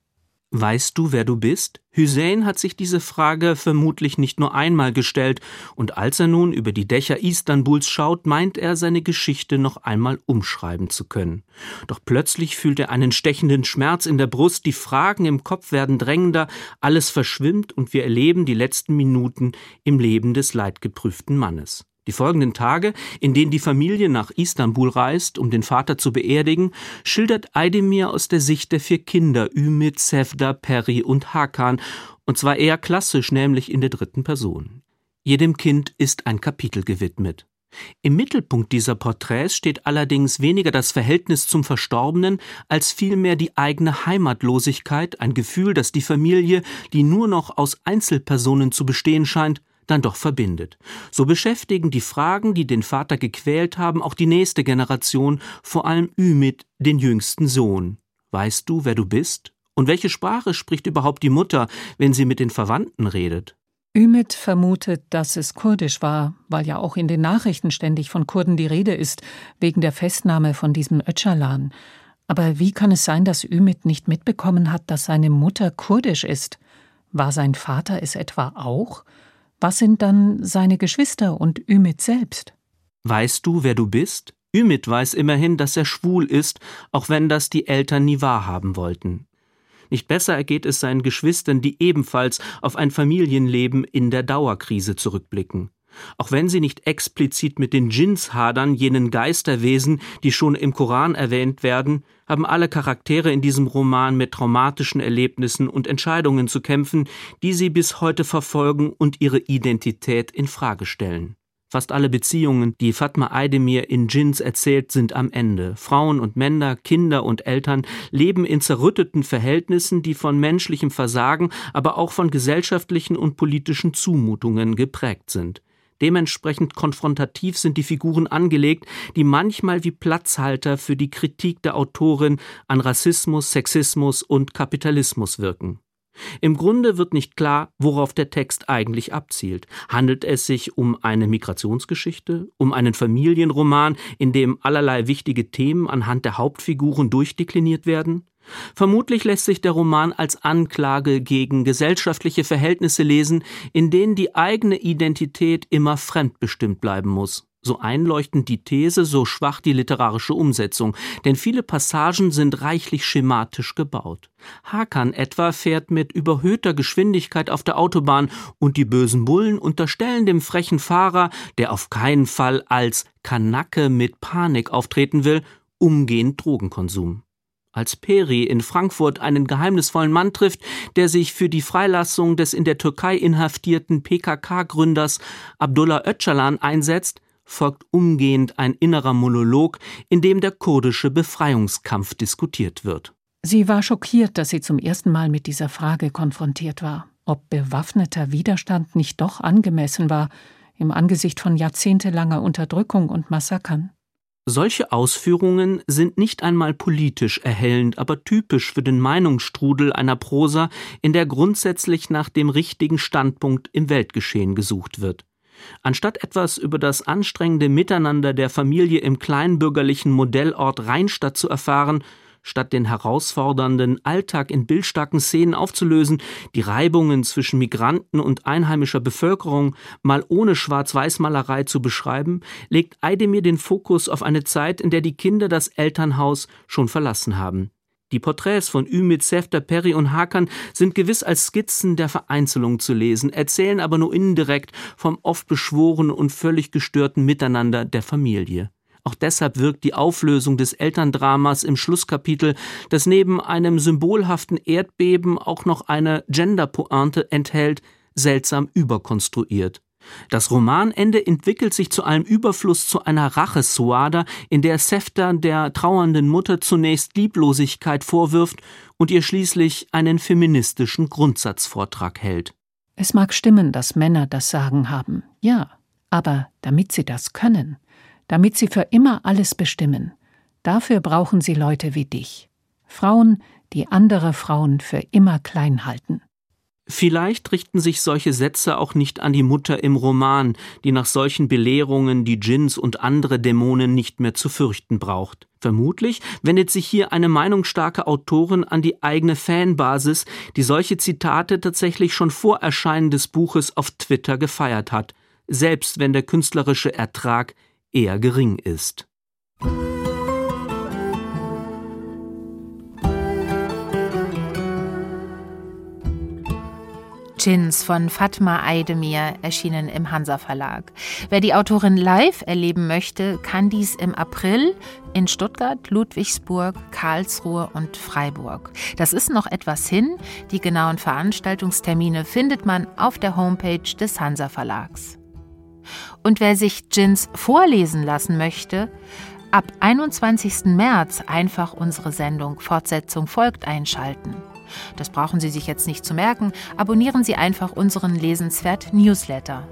Weißt du, wer du bist? Hussein hat sich diese Frage vermutlich nicht nur einmal gestellt, und als er nun über die Dächer Istanbuls schaut, meint er, seine Geschichte noch einmal umschreiben zu können. Doch plötzlich fühlt er einen stechenden Schmerz in der Brust, die Fragen im Kopf werden drängender, alles verschwimmt und wir erleben die letzten Minuten im Leben des leidgeprüften Mannes. Die folgenden Tage, in denen die Familie nach Istanbul reist, um den Vater zu beerdigen, schildert Aydemir aus der Sicht der vier Kinder Ümit, Sevda, Peri und Hakan, und zwar eher klassisch, nämlich in der dritten Person. Jedem Kind ist ein Kapitel gewidmet. Im Mittelpunkt dieser Porträts steht allerdings weniger das Verhältnis zum Verstorbenen, als vielmehr die eigene Heimatlosigkeit, ein Gefühl, das die Familie, die nur noch aus Einzelpersonen zu bestehen scheint, dann doch verbindet. So beschäftigen die Fragen, die den Vater gequält haben, auch die nächste Generation, vor allem Ümit, den jüngsten Sohn. Weißt du, wer du bist? Und welche Sprache spricht überhaupt die Mutter, wenn sie mit den Verwandten redet? Ümit vermutet, dass es kurdisch war, weil ja auch in den Nachrichten ständig von Kurden die Rede ist, wegen der Festnahme von diesem Öcalan. Aber wie kann es sein, dass Ümit nicht mitbekommen hat, dass seine Mutter kurdisch ist? War sein Vater es etwa auch? Was sind dann seine Geschwister und Ümit selbst? Weißt du, wer du bist? Ümit weiß immerhin, dass er schwul ist, auch wenn das die Eltern nie wahrhaben wollten. Nicht besser ergeht es seinen Geschwistern, die ebenfalls auf ein Familienleben in der Dauerkrise zurückblicken. Auch wenn sie nicht explizit mit den Djinns hadern, jenen Geisterwesen, die schon im Koran erwähnt werden, haben alle Charaktere in diesem Roman mit traumatischen Erlebnissen und Entscheidungen zu kämpfen, die sie bis heute verfolgen und ihre Identität in Frage stellen. Fast alle Beziehungen, die Fatma Aydemir in Djinns erzählt, sind am Ende. Frauen und Männer, Kinder und Eltern leben in zerrütteten Verhältnissen, die von menschlichem Versagen, aber auch von gesellschaftlichen und politischen Zumutungen geprägt sind. Dementsprechend konfrontativ sind die Figuren angelegt, die manchmal wie Platzhalter für die Kritik der Autorin an Rassismus, Sexismus und Kapitalismus wirken. Im Grunde wird nicht klar, worauf der Text eigentlich abzielt. Handelt es sich um eine Migrationsgeschichte, um einen Familienroman, in dem allerlei wichtige Themen anhand der Hauptfiguren durchdekliniert werden? Vermutlich lässt sich der Roman als Anklage gegen gesellschaftliche Verhältnisse lesen, in denen die eigene Identität immer fremdbestimmt bleiben muss. So einleuchtend die These, so schwach die literarische Umsetzung, denn viele Passagen sind reichlich schematisch gebaut. Hakan etwa fährt mit überhöhter Geschwindigkeit auf der Autobahn und die bösen Bullen unterstellen dem frechen Fahrer, der auf keinen Fall als Kanacke mit Panik auftreten will, umgehend Drogenkonsum als Peri in Frankfurt einen geheimnisvollen Mann trifft, der sich für die Freilassung des in der Türkei inhaftierten PKK-Gründers Abdullah Öcalan einsetzt, folgt umgehend ein innerer Monolog, in dem der kurdische Befreiungskampf diskutiert wird. Sie war schockiert, dass sie zum ersten Mal mit dieser Frage konfrontiert war, ob bewaffneter Widerstand nicht doch angemessen war im Angesicht von jahrzehntelanger Unterdrückung und Massakern. Solche Ausführungen sind nicht einmal politisch erhellend, aber typisch für den Meinungsstrudel einer Prosa, in der grundsätzlich nach dem richtigen Standpunkt im Weltgeschehen gesucht wird. Anstatt etwas über das anstrengende Miteinander der Familie im kleinbürgerlichen Modellort Rheinstadt zu erfahren, statt den herausfordernden Alltag in bildstarken Szenen aufzulösen, die Reibungen zwischen Migranten und einheimischer Bevölkerung mal ohne Schwarz-Weiß-Malerei zu beschreiben, legt Eidemir den Fokus auf eine Zeit, in der die Kinder das Elternhaus schon verlassen haben. Die Porträts von Ümit, Sefter, Perry und Hakan sind gewiss als Skizzen der Vereinzelung zu lesen, erzählen aber nur indirekt vom oft beschworenen und völlig gestörten Miteinander der Familie. Auch deshalb wirkt die Auflösung des Elterndramas im Schlusskapitel, das neben einem symbolhaften Erdbeben auch noch eine Genderpointe enthält, seltsam überkonstruiert. Das Romanende entwickelt sich zu allem Überfluss zu einer Rachesuada, in der Sefter der trauernden Mutter zunächst Lieblosigkeit vorwirft und ihr schließlich einen feministischen Grundsatzvortrag hält. Es mag stimmen, dass Männer das Sagen haben, ja, aber damit sie das können, damit sie für immer alles bestimmen. Dafür brauchen sie Leute wie dich. Frauen, die andere Frauen für immer klein halten. Vielleicht richten sich solche Sätze auch nicht an die Mutter im Roman, die nach solchen Belehrungen die Djinns und andere Dämonen nicht mehr zu fürchten braucht. Vermutlich wendet sich hier eine meinungsstarke Autorin an die eigene Fanbasis, die solche Zitate tatsächlich schon vor Erscheinen des Buches auf Twitter gefeiert hat, selbst wenn der künstlerische Ertrag eher gering ist. Djinns von Fatma Eidemir erschienen im Hansa Verlag. Wer die Autorin live erleben möchte, kann dies im April in Stuttgart, Ludwigsburg, Karlsruhe und Freiburg. Das ist noch etwas hin. Die genauen Veranstaltungstermine findet man auf der Homepage des Hansa Verlags. Und wer sich Gins vorlesen lassen möchte, ab 21. März einfach unsere Sendung Fortsetzung folgt einschalten. Das brauchen Sie sich jetzt nicht zu merken. Abonnieren Sie einfach unseren Lesenswert Newsletter.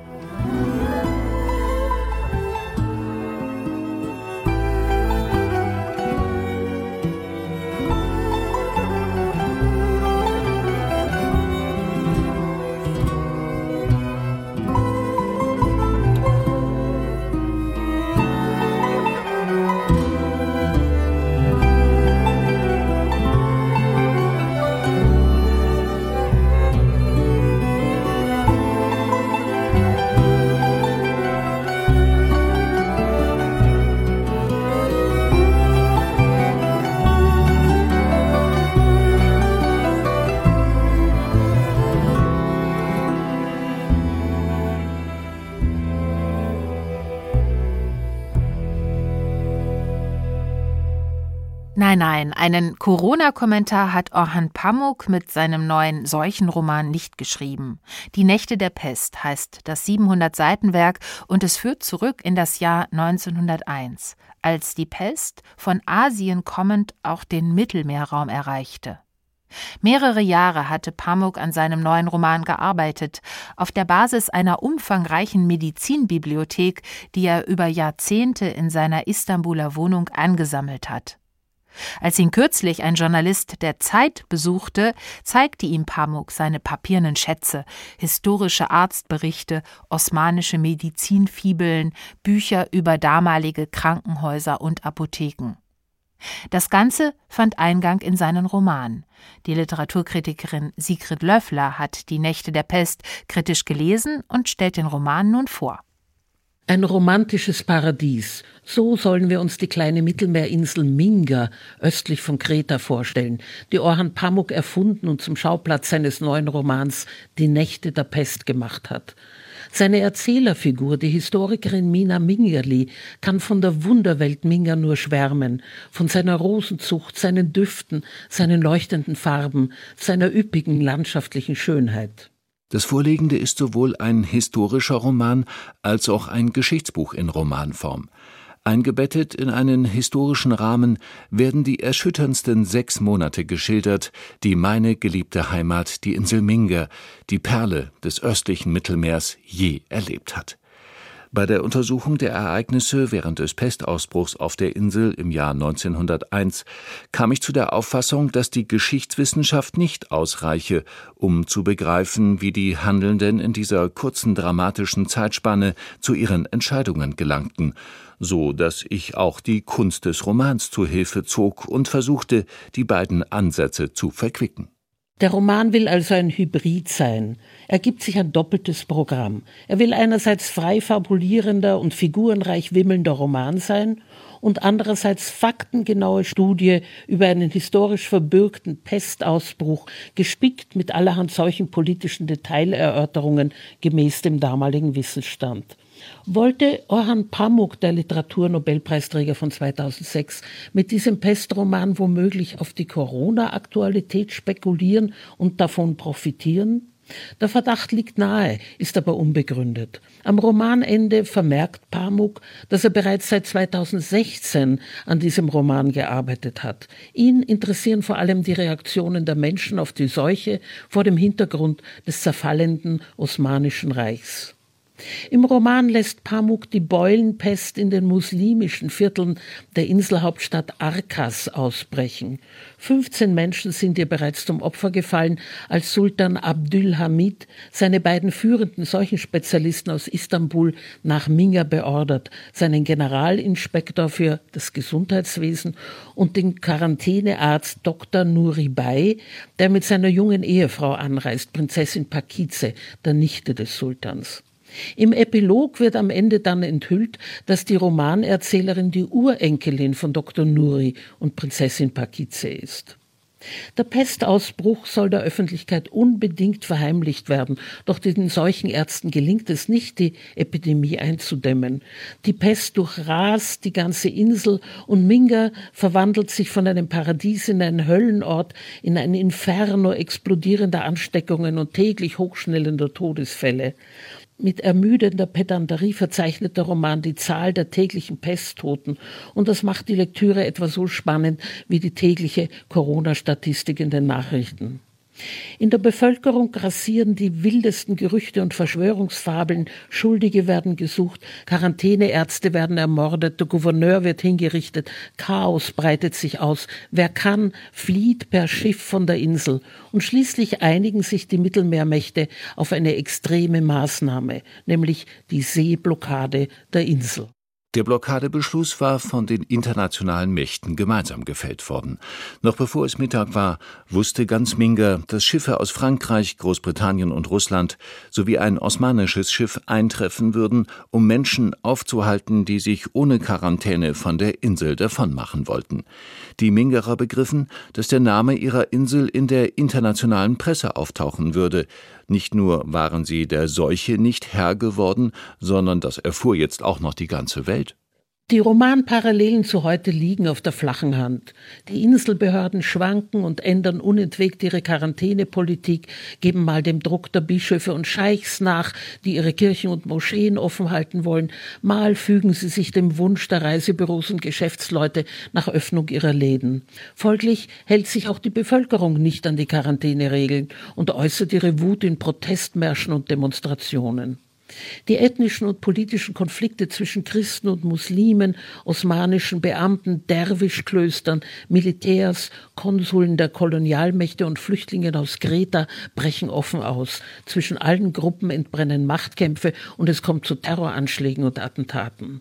Nein, nein, einen Corona-Kommentar hat Orhan Pamuk mit seinem neuen Seuchenroman nicht geschrieben. Die Nächte der Pest heißt das 700-Seiten-Werk und es führt zurück in das Jahr 1901, als die Pest von Asien kommend auch den Mittelmeerraum erreichte. Mehrere Jahre hatte Pamuk an seinem neuen Roman gearbeitet, auf der Basis einer umfangreichen Medizinbibliothek, die er über Jahrzehnte in seiner Istanbuler Wohnung angesammelt hat. Als ihn kürzlich ein Journalist der Zeit besuchte, zeigte ihm Pamuk seine papiernen Schätze, historische Arztberichte, osmanische Medizinfibeln, Bücher über damalige Krankenhäuser und Apotheken. Das Ganze fand Eingang in seinen Roman. Die Literaturkritikerin Sigrid Löffler hat Die Nächte der Pest kritisch gelesen und stellt den Roman nun vor. Ein romantisches Paradies. So sollen wir uns die kleine Mittelmeerinsel Minga östlich von Kreta vorstellen, die Orhan Pamuk erfunden und zum Schauplatz seines neuen Romans Die Nächte der Pest gemacht hat. Seine Erzählerfigur, die Historikerin Mina Mingerli, kann von der Wunderwelt Minga nur schwärmen, von seiner Rosenzucht, seinen Düften, seinen leuchtenden Farben, seiner üppigen landschaftlichen Schönheit. Das Vorliegende ist sowohl ein historischer Roman als auch ein Geschichtsbuch in Romanform. Eingebettet in einen historischen Rahmen werden die erschütterndsten sechs Monate geschildert, die meine geliebte Heimat, die Insel Minga, die Perle des östlichen Mittelmeers, je erlebt hat. Bei der Untersuchung der Ereignisse während des Pestausbruchs auf der Insel im Jahr 1901 kam ich zu der Auffassung, dass die Geschichtswissenschaft nicht ausreiche, um zu begreifen, wie die Handelnden in dieser kurzen dramatischen Zeitspanne zu ihren Entscheidungen gelangten, so dass ich auch die Kunst des Romans zu Hilfe zog und versuchte, die beiden Ansätze zu verquicken. Der Roman will also ein Hybrid sein. Er gibt sich ein doppeltes Programm. Er will einerseits frei fabulierender und figurenreich wimmelnder Roman sein und andererseits faktengenaue Studie über einen historisch verbürgten Pestausbruch, gespickt mit allerhand solchen politischen Detailerörterungen gemäß dem damaligen Wissensstand. Wollte Orhan Pamuk, der Literaturnobelpreisträger von 2006, mit diesem Pestroman womöglich auf die Corona-Aktualität spekulieren und davon profitieren? Der Verdacht liegt nahe, ist aber unbegründet. Am Romanende vermerkt Pamuk, dass er bereits seit 2016 an diesem Roman gearbeitet hat. Ihn interessieren vor allem die Reaktionen der Menschen auf die Seuche vor dem Hintergrund des zerfallenden Osmanischen Reichs. Im Roman lässt Pamuk die Beulenpest in den muslimischen Vierteln der Inselhauptstadt Arkas ausbrechen. 15 Menschen sind ihr bereits zum Opfer gefallen, als Sultan Abdülhamid seine beiden führenden Seuchenspezialisten aus Istanbul nach Minga beordert, seinen Generalinspektor für das Gesundheitswesen und den Quarantänearzt Dr. Nuri Bay, der mit seiner jungen Ehefrau anreist, Prinzessin Pakize, der Nichte des Sultans. Im Epilog wird am Ende dann enthüllt, dass die Romanerzählerin die Urenkelin von Dr. Nuri und Prinzessin Pakize ist. Der Pestausbruch soll der Öffentlichkeit unbedingt verheimlicht werden, doch den Seuchenärzten gelingt es nicht, die Epidemie einzudämmen. Die Pest durchrast die ganze Insel und Minga verwandelt sich von einem Paradies in einen Höllenort, in ein Inferno explodierender Ansteckungen und täglich hochschnellender Todesfälle. Mit ermüdender Pedanterie verzeichnet der Roman die Zahl der täglichen Pesttoten und das macht die Lektüre etwa so spannend wie die tägliche Corona-Statistik in den Nachrichten. In der Bevölkerung grassieren die wildesten Gerüchte und Verschwörungsfabeln. Schuldige werden gesucht, Quarantäneärzte werden ermordet, der Gouverneur wird hingerichtet, Chaos breitet sich aus. Wer kann, flieht per Schiff von der Insel. Und schließlich einigen sich die Mittelmeermächte auf eine extreme Maßnahme, nämlich die Seeblockade der Insel. Der Blockadebeschluss war von den internationalen Mächten gemeinsam gefällt worden. Noch bevor es Mittag war, wusste ganz Minga, dass Schiffe aus Frankreich, Großbritannien und Russland sowie ein osmanisches Schiff eintreffen würden, um Menschen aufzuhalten, die sich ohne Quarantäne von der Insel davonmachen wollten. Die Mingerer begriffen, dass der Name ihrer Insel in der internationalen Presse auftauchen würde, nicht nur waren sie der Seuche nicht Herr geworden, sondern das erfuhr jetzt auch noch die ganze Welt. Die Romanparallelen zu heute liegen auf der flachen Hand. Die Inselbehörden schwanken und ändern unentwegt ihre Quarantänepolitik, geben mal dem Druck der Bischöfe und Scheichs nach, die ihre Kirchen und Moscheen offen halten wollen, mal fügen sie sich dem Wunsch der Reisebüros und Geschäftsleute nach Öffnung ihrer Läden. Folglich hält sich auch die Bevölkerung nicht an die Quarantäneregeln und äußert ihre Wut in Protestmärschen und Demonstrationen. Die ethnischen und politischen Konflikte zwischen Christen und Muslimen, osmanischen Beamten, Derwischklöstern, Militärs, Konsuln der Kolonialmächte und Flüchtlingen aus Kreta brechen offen aus. Zwischen allen Gruppen entbrennen Machtkämpfe und es kommt zu Terroranschlägen und Attentaten.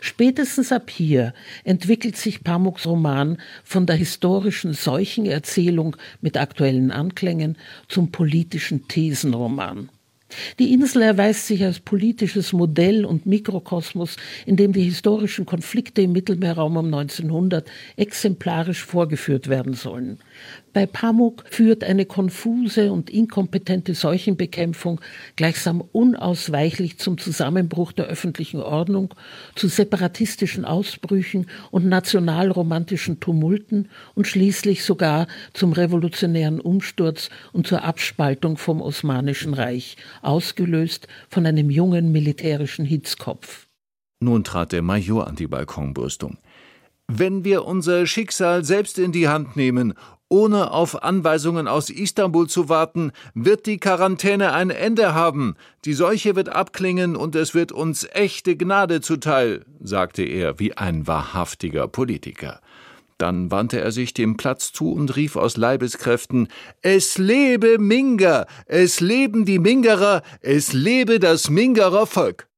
Spätestens ab hier entwickelt sich Pamuks Roman von der historischen Seuchenerzählung mit aktuellen Anklängen zum politischen Thesenroman. Die Insel erweist sich als politisches Modell und Mikrokosmos, in dem die historischen Konflikte im Mittelmeerraum um 1900 exemplarisch vorgeführt werden sollen. Bei Pamuk führt eine konfuse und inkompetente Seuchenbekämpfung gleichsam unausweichlich zum Zusammenbruch der öffentlichen Ordnung, zu separatistischen Ausbrüchen und nationalromantischen Tumulten und schließlich sogar zum revolutionären Umsturz und zur Abspaltung vom Osmanischen Reich, ausgelöst von einem jungen militärischen Hitzkopf. Nun trat der Major an die Balkonbrüstung. Wenn wir unser Schicksal selbst in die Hand nehmen Ohne auf Anweisungen aus Istanbul zu warten, wird die Quarantäne ein Ende haben. Die Seuche wird abklingen und es wird uns echte Gnade zuteil, sagte er wie ein wahrhaftiger Politiker. Dann wandte er sich dem Platz zu und rief aus Leibeskräften Es lebe Minga, es leben die Mingerer, es lebe das Mingerer Volk.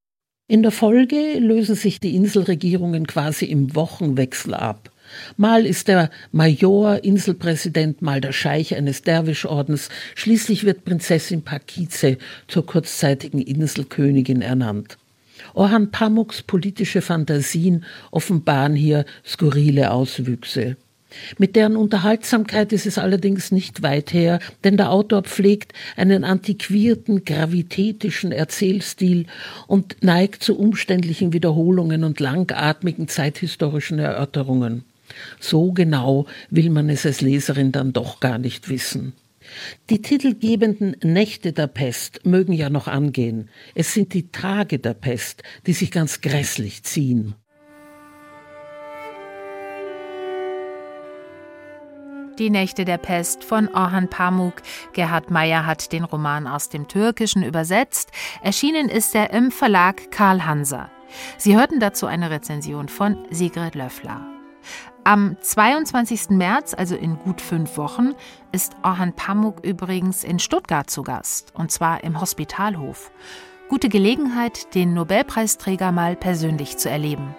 In der Folge lösen sich die Inselregierungen quasi im Wochenwechsel ab. Mal ist der Major Inselpräsident, mal der Scheich eines Derwischordens, schließlich wird Prinzessin Pakize zur kurzzeitigen Inselkönigin ernannt. Orhan Pamuks politische Fantasien offenbaren hier skurrile Auswüchse. Mit deren Unterhaltsamkeit ist es allerdings nicht weit her, denn der Autor pflegt einen antiquierten, gravitätischen Erzählstil und neigt zu umständlichen Wiederholungen und langatmigen zeithistorischen Erörterungen. So genau will man es als Leserin dann doch gar nicht wissen. Die titelgebenden Nächte der Pest mögen ja noch angehen. Es sind die Tage der Pest, die sich ganz grässlich ziehen. Die Nächte der Pest von Orhan Pamuk. Gerhard Meyer hat den Roman aus dem Türkischen übersetzt. Erschienen ist er im Verlag Karl Hanser. Sie hörten dazu eine Rezension von Sigrid Löffler. Am 22. März, also in gut fünf Wochen, ist Orhan Pamuk übrigens in Stuttgart zu Gast, und zwar im Hospitalhof. Gute Gelegenheit, den Nobelpreisträger mal persönlich zu erleben.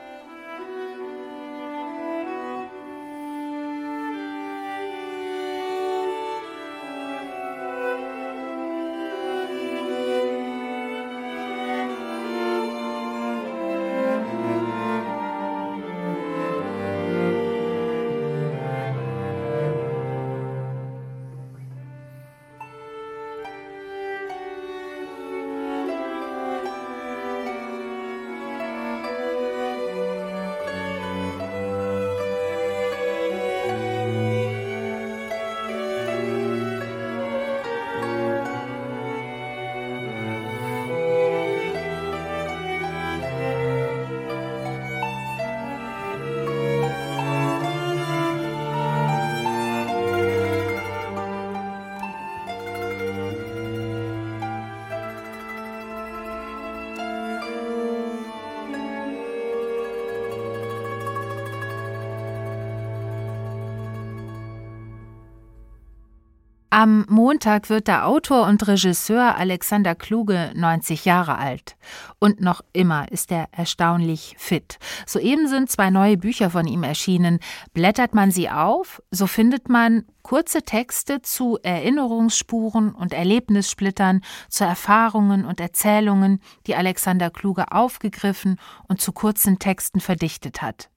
Am Montag wird der Autor und Regisseur Alexander Kluge 90 Jahre alt. Und noch immer ist er erstaunlich fit. Soeben sind zwei neue Bücher von ihm erschienen. Blättert man sie auf, so findet man kurze Texte zu Erinnerungsspuren und Erlebnissplittern, zu Erfahrungen und Erzählungen, die Alexander Kluge aufgegriffen und zu kurzen Texten verdichtet hat.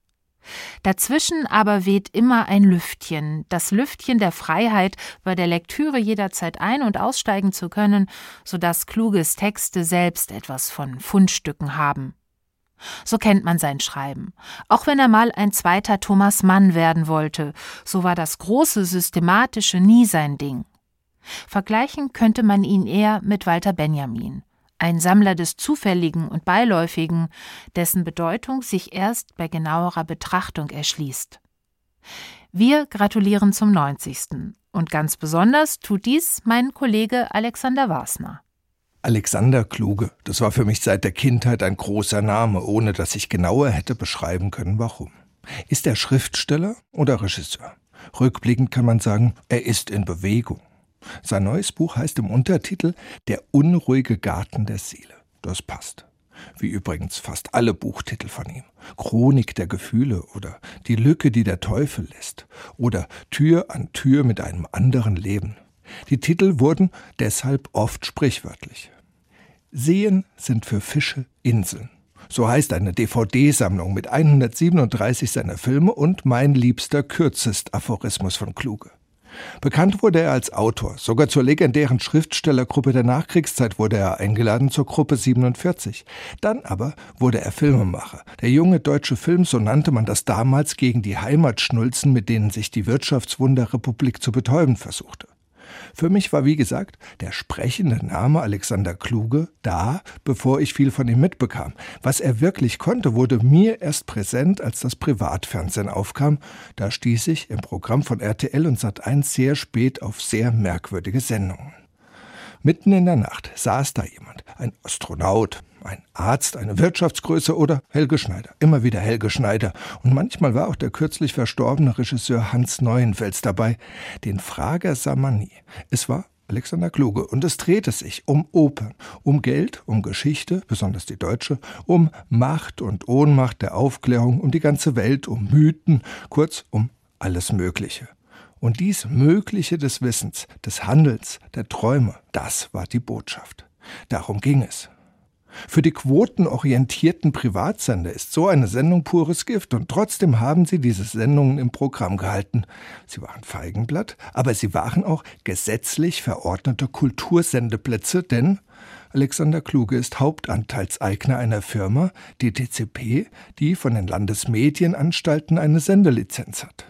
Dazwischen aber weht immer ein Lüftchen, das Lüftchen der Freiheit, bei der Lektüre jederzeit ein- und aussteigen zu können, so dass Kluges Texte selbst etwas von Fundstücken haben. So kennt man sein Schreiben. Auch wenn er mal ein zweiter Thomas Mann werden wollte, so war das große Systematische nie sein Ding. Vergleichen könnte man ihn eher mit Walter Benjamin ein Sammler des Zufälligen und Beiläufigen, dessen Bedeutung sich erst bei genauerer Betrachtung erschließt. Wir gratulieren zum 90. Und ganz besonders tut dies mein Kollege Alexander Wasner. Alexander Kluge, das war für mich seit der Kindheit ein großer Name, ohne dass ich genauer hätte beschreiben können, warum. Ist er Schriftsteller oder Regisseur? Rückblickend kann man sagen, er ist in Bewegung. Sein neues Buch heißt im Untertitel Der unruhige Garten der Seele. Das passt. Wie übrigens fast alle Buchtitel von ihm. Chronik der Gefühle oder Die Lücke, die der Teufel lässt oder Tür an Tür mit einem anderen Leben. Die Titel wurden deshalb oft sprichwörtlich. Seen sind für Fische Inseln. So heißt eine DVD-Sammlung mit 137 seiner Filme und mein liebster kürzest Aphorismus von Kluge. Bekannt wurde er als Autor. Sogar zur legendären Schriftstellergruppe der Nachkriegszeit wurde er eingeladen zur Gruppe 47. Dann aber wurde er Filmemacher. Der junge deutsche Film, so nannte man das damals gegen die Heimatschnulzen, mit denen sich die Wirtschaftswunderrepublik zu betäuben versuchte. Für mich war, wie gesagt, der sprechende Name Alexander Kluge da, bevor ich viel von ihm mitbekam. Was er wirklich konnte, wurde mir erst präsent, als das Privatfernsehen aufkam. Da stieß ich im Programm von RTL und Sat1 sehr spät auf sehr merkwürdige Sendungen. Mitten in der Nacht saß da jemand, ein Astronaut, ein Arzt, eine Wirtschaftsgröße oder Helge Schneider. Immer wieder Helge Schneider. Und manchmal war auch der kürzlich verstorbene Regisseur Hans Neuenfels dabei. Den Frager sah man nie. Es war Alexander Kluge. Und es drehte sich um Opern, um Geld, um Geschichte, besonders die deutsche, um Macht und Ohnmacht der Aufklärung, um die ganze Welt, um Mythen, kurz um alles Mögliche. Und dies Mögliche des Wissens, des Handelns, der Träume, das war die Botschaft. Darum ging es. Für die quotenorientierten Privatsender ist so eine Sendung pures Gift und trotzdem haben sie diese Sendungen im Programm gehalten. Sie waren Feigenblatt, aber sie waren auch gesetzlich verordnete Kultursendeplätze, denn Alexander Kluge ist Hauptanteilseigner einer Firma, die DCP, die von den Landesmedienanstalten eine Sendelizenz hat.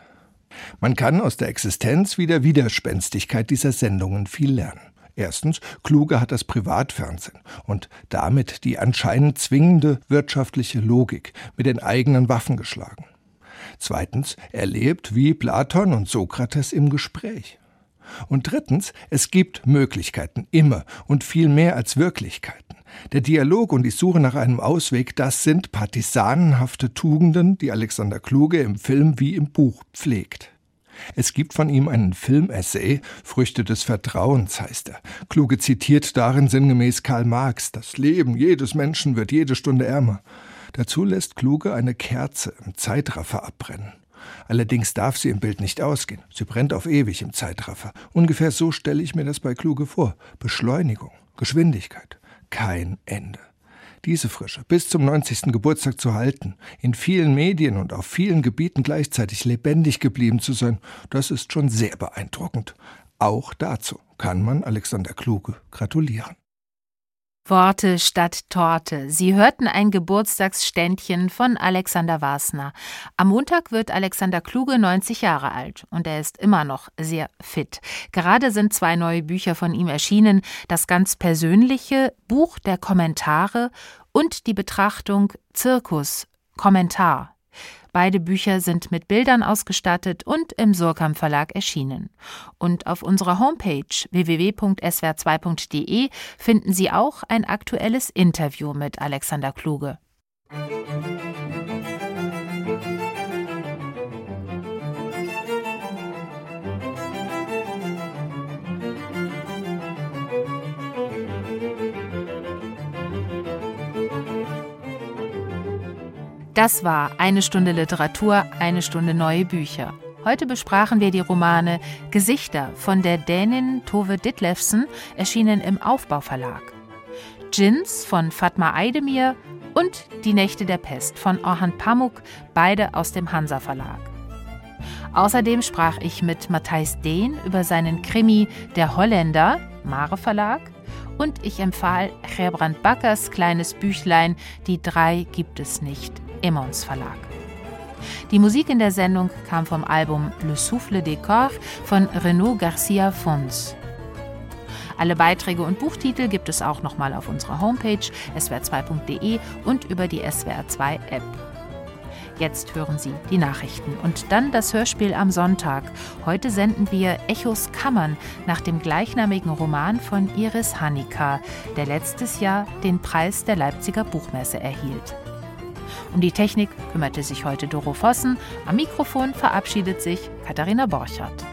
Man kann aus der Existenz wie der Widerspenstigkeit dieser Sendungen viel lernen. Erstens, Kluge hat das Privatfernsehen und damit die anscheinend zwingende wirtschaftliche Logik mit den eigenen Waffen geschlagen. Zweitens, er lebt wie Platon und Sokrates im Gespräch. Und drittens, es gibt Möglichkeiten, immer und viel mehr als Wirklichkeiten. Der Dialog und die Suche nach einem Ausweg, das sind partisanenhafte Tugenden, die Alexander Kluge im Film wie im Buch pflegt. Es gibt von ihm einen Filmessay, Früchte des Vertrauens heißt er. Kluge zitiert darin sinngemäß Karl Marx, das Leben jedes Menschen wird jede Stunde ärmer. Dazu lässt Kluge eine Kerze im Zeitraffer abbrennen. Allerdings darf sie im Bild nicht ausgehen. Sie brennt auf ewig im Zeitraffer. Ungefähr so stelle ich mir das bei Kluge vor. Beschleunigung, Geschwindigkeit, kein Ende diese Frische bis zum 90. Geburtstag zu halten, in vielen Medien und auf vielen Gebieten gleichzeitig lebendig geblieben zu sein, das ist schon sehr beeindruckend. Auch dazu kann man Alexander Kluge gratulieren. Worte statt Torte. Sie hörten ein Geburtstagsständchen von Alexander Wasner. Am Montag wird Alexander Kluge 90 Jahre alt und er ist immer noch sehr fit. Gerade sind zwei neue Bücher von ihm erschienen: das ganz persönliche Buch der Kommentare und die Betrachtung Zirkus Kommentar. Beide Bücher sind mit Bildern ausgestattet und im Surkamp Verlag erschienen. Und auf unserer Homepage www.swr2.de finden Sie auch ein aktuelles Interview mit Alexander Kluge. Das war eine Stunde Literatur, eine Stunde neue Bücher. Heute besprachen wir die Romane Gesichter von der Dänin Tove Ditlevsen, erschienen im Aufbauverlag. Jins von Fatma Eidemir und Die Nächte der Pest von Orhan Pamuk, beide aus dem Hansa Verlag. Außerdem sprach ich mit Matthijs Dehn über seinen Krimi Der Holländer, Mare Verlag, und ich empfahl Gerbrand Backers kleines Büchlein Die drei gibt es nicht Emmons Verlag. Die Musik in der Sendung kam vom Album Le Souffle des Corps von Renaud Garcia Fons. Alle Beiträge und Buchtitel gibt es auch nochmal auf unserer Homepage swr2.de und über die SWR2-App. Jetzt hören Sie die Nachrichten und dann das Hörspiel am Sonntag. Heute senden wir Echos Kammern nach dem gleichnamigen Roman von Iris Hanika, der letztes Jahr den Preis der Leipziger Buchmesse erhielt. Um die Technik kümmerte sich heute Doro Vossen. Am Mikrofon verabschiedet sich Katharina Borchardt.